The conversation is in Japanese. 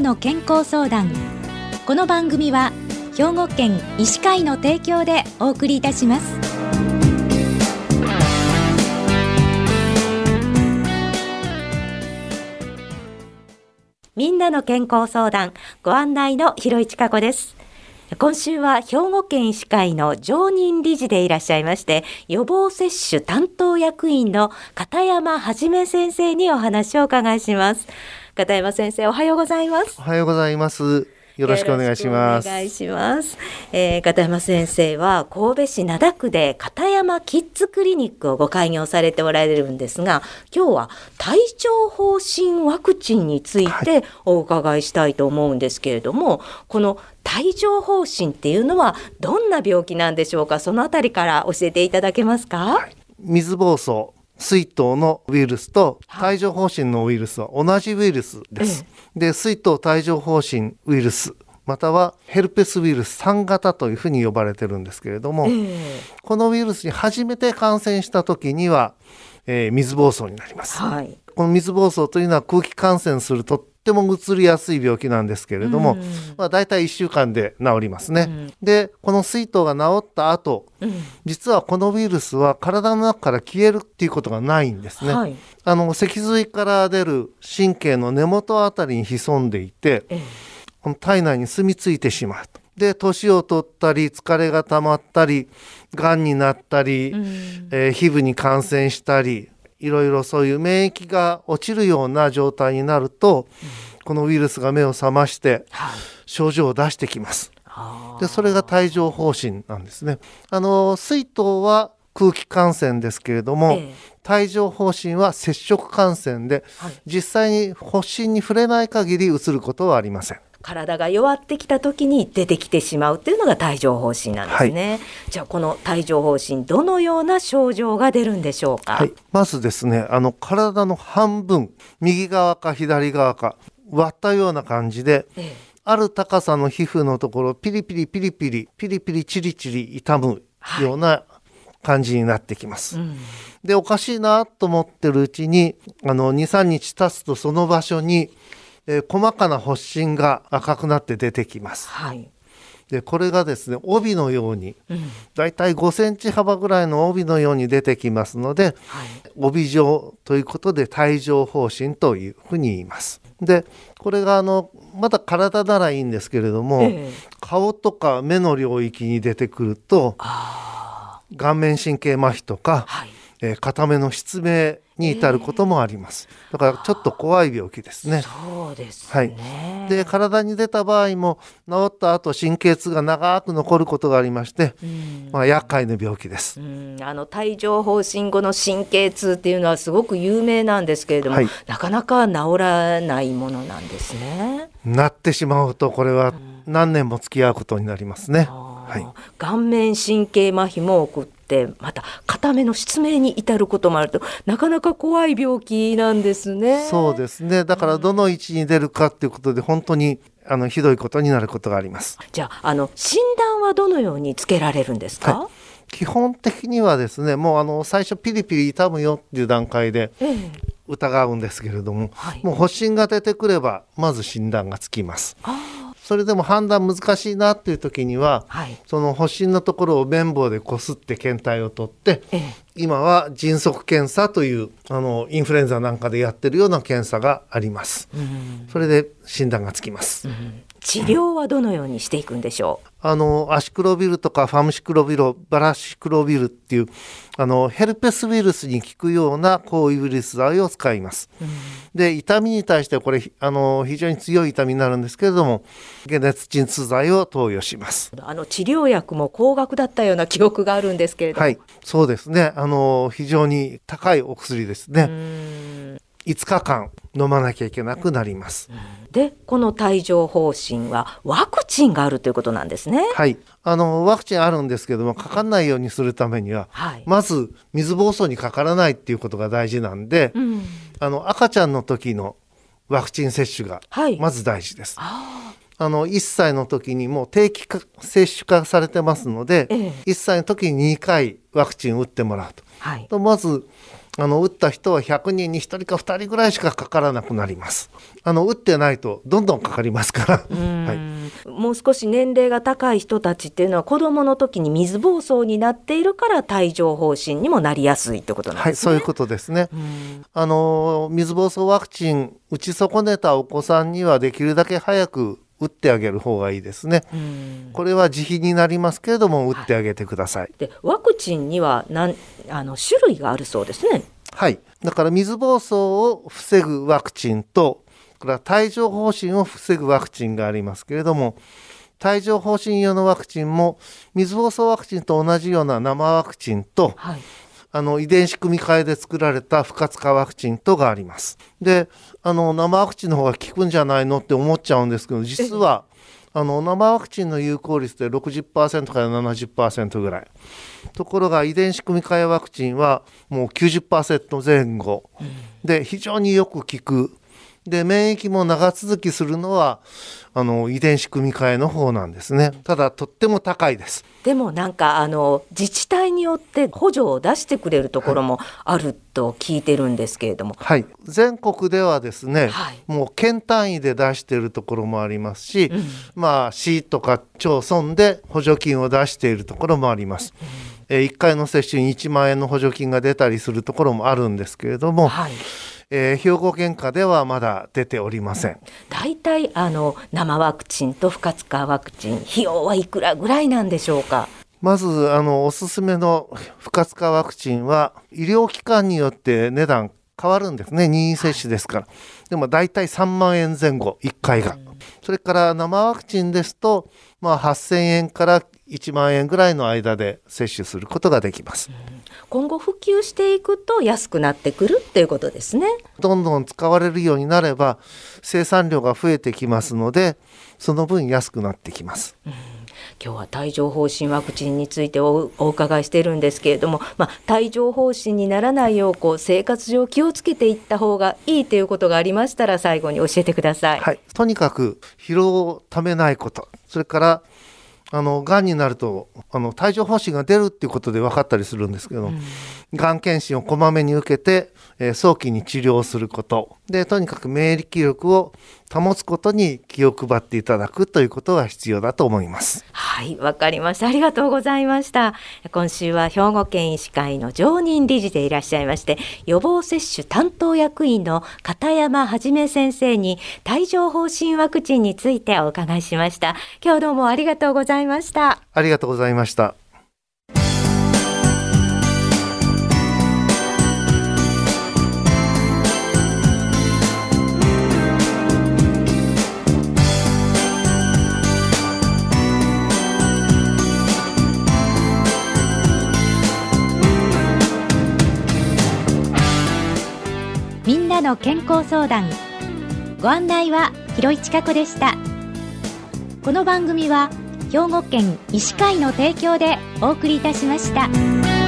の健康相談。この番組は兵庫県医師会の提供でお送りいたします。みんなの健康相談ご案内の広市加子です。今週は兵庫県医師会の常任理事でいらっしゃいまして予防接種担当役員の片山はじめ先生にお話を伺いします。片山先生おはようございますおはようございますよろしくお願いします。お願いします。えー、片山先生は神戸市灘区で片山キッズクリニックをご開業されておられるんですが、今日は帯状疱疹ワクチンについてお伺いしたいと思うんですけれども、はい、この帯状疱疹っていうのはどんな病気なんでしょうか？そのあたりから教えていただけますか？はい、水疱瘡水筒のウイルスと帯状疱疹のウイルスは同じウイルスです。で、水筒帯状疱疹ウイルスまたはヘルペスウイルス3型というふうに呼ばれてるんですけれども、えー、このウイルスに初めて感染した時には、えー、水疱瘡になります、はい、この水疱瘡というのは空気感染するとっても移りやすい病気なんですけれども、うん、まあ、大体1週間で治りますね。うん、でこの水筒が治った後、うん、実はこのウイルスは体の中から消えるっていうことがないんですね。はい、あの脊髄から出る神経の根元あたりに潜んでいて、えこの体内に住み着いてしまうと。で年を取ったり疲れが溜まったりがんになったり、うん、えー、皮膚に感染したりいろいろそういう免疫が落ちるような状態になると、うん、このウイルスが目を覚まして症状を出してきます。でそれが帯状疱疹なんですね。あの水筒は空気感染ですけれども、ええ、帯状疱疹は接触感染で、はい、実際に発疹に触れない限りうつることはありません。体が弱ってきた時に出てきてしまうっていうのが帯状疱疹なんですね、はい、じゃあこの帯状疱疹どのような症状が出るんでしょうか、はい、まずですねあの体の半分右側か左側か割ったような感じで、ええ、ある高さの皮膚のところピリピリピリピリピリピリチリチリ痛むような感じになってきます。はい、でおかしいなと思ってるうちにあの23日経つとその場所にえー、細かな発疹が赤くなって出てきます。はい。でこれがですね帯のように、うん、だいたい5センチ幅ぐらいの帯のように出てきますので、はい、帯状ということで帯状疱疹というふうに言います。でこれがあのまだ体ならいいんですけれども、えー、顔とか目の領域に出てくると顔面神経麻痺とか、はい、えー、片目の失明に至ることもあります。だからちょっと怖い病気ですね。そうですね。はい。で体に出た場合も治った後神経痛が長く残ることがありまして、まあ厄介な病気です。あの帯状疱疹後の神経痛っていうのはすごく有名なんですけれども、はい、なかなか治らないものなんですね。なってしまうとこれは何年も付き合うことになりますね。はい、顔面神経麻痺も起こってまた片目の失明に至ることもあると。なかなか怖い病気なんですね。そうですね。だからどの位置に出るかっていうことで本当にあのひどいことになることがあります。じゃああの診断はどのようにつけられるんですか、はい。基本的にはですねもうあの最初ピリピリ痛むよっていう段階で疑うんですけれども、はい、もう発疹が出てくればまず診断がつきます。それでも判断難しいなっていう時には、はい、その発疹のところを綿棒でこすって検体を取って、ええ、今は迅速検査というあのインフルエンザなんかでやってるような検査があります。それで診断がつきます。治療はどのようにしていくんでしょう、あのアシクロビルとかファムシクロビルバラシクロビルっていうあのヘルペスウイルスに効くような抗ウイルス剤を使います。うん、で痛みに対してこれあの非常に強い痛みになるんですけれども解熱鎮痛剤を投与します。あの治療薬も高額だったような記憶があるんですけれども。はい、そうですね。あの非常に高いお薬ですね。5日間飲まなきゃいけなくなります。でこの帯状疱疹はワクチンがあるということなんですね。はいあのワクチンあるんですけどもかかんないようにするためには、はい、まず水疱瘡にかからないっていうことが大事なんで、うん、あの赤ちゃんの時のワクチン接種がまず大事です。はいあの1歳の時にもう定期接種化されてますので、ええ、1歳の時に2回ワクチン打ってもらうと。はい、とまずあの打った人は100人に1人か2人ぐらいしかかからなくなります。あの打ってないとどんどんかかりますから、はい、もう少し年齢が高い人たちっていうのは子どもの時に水疱瘡になっているから帯状疱疹にもなりやすいってことなんですね。はい、そういうことですね。あの水疱瘡ワクチン打ち損ねたお子さんにはできるだけ早く打ってあげる方がいいですね。これは自費になりますけれども打ってあげてください。はい、でワクチンにはなんあの種類があるそうですね。はい。だから水疱瘡を防ぐワクチンとから帯状疱疹を防ぐワクチンがありますけれども帯状疱疹用のワクチンも水疱瘡ワクチンと同じような生ワクチンと、はい、あの遺伝子組み換えで作られた不活化ワクチンとがあります。であの生ワクチンの方が効くんじゃないのって思っちゃうんですけど実はあの生ワクチンの有効率で60%から70%ぐらい。ところが遺伝子組み換えワクチンはもう90%前後。で非常によく効くで免疫も長続きするのはあの遺伝子組み換えの方なんですね。ただとっても高いです。でもなんかあの自治体によって補助を出してくれるところもあると聞いてるんですけれども。はい。全国ではですね、はい、もう県単位で出しているところもありますし、うん、まあ市とか町村で補助金を出しているところもあります、うん、え1回の接種に1万円の補助金が出たりするところもあるんですけれども、はいえー、兵庫県下ではまだ出ておりません。大体あの生ワクチンと不活化ワクチン費用はいくらぐらいなんでしょうか？まずあのおすすめの不活化ワクチンは医療機関によって値段変わるんですね。任意接種ですから、はい、でも大体3万円前後1回が、それから生ワクチンですと、まあ、8000円から1万円ぐらいの間で接種することができます。今後普及していくと安くなってくるっていうことですね。どんどん使われるようになれば生産量が増えてきますのでその分安くなってきます。うん今日は帯状疱疹ワクチンについてお伺いしているんですけれども、まあ、帯状疱疹にならないようこう生活上気をつけていった方がいいということがありましたら最後に教えてください。はい、とにかく疲労をためないことそれからあのがんになるとあの帯状疱疹が出るっていうことで分かったりするんですけど、うん、がん検診をこまめに受けて、えー、早期に治療することでとにかく免疫力を保つことに気を配っていただくということが必要だと思います。はいわかりました。ありがとうございました。今週は兵庫県医師会の常任理事でいらっしゃいまして予防接種担当役員の片山はじめ先生に帯状疱疹ワクチンについてお伺いしました。今日どうもありがとうございました。ありがとうございましたの健康相談ご案内は広市加子でしたこの番組は兵庫県医師会の提供でお送りいたしました。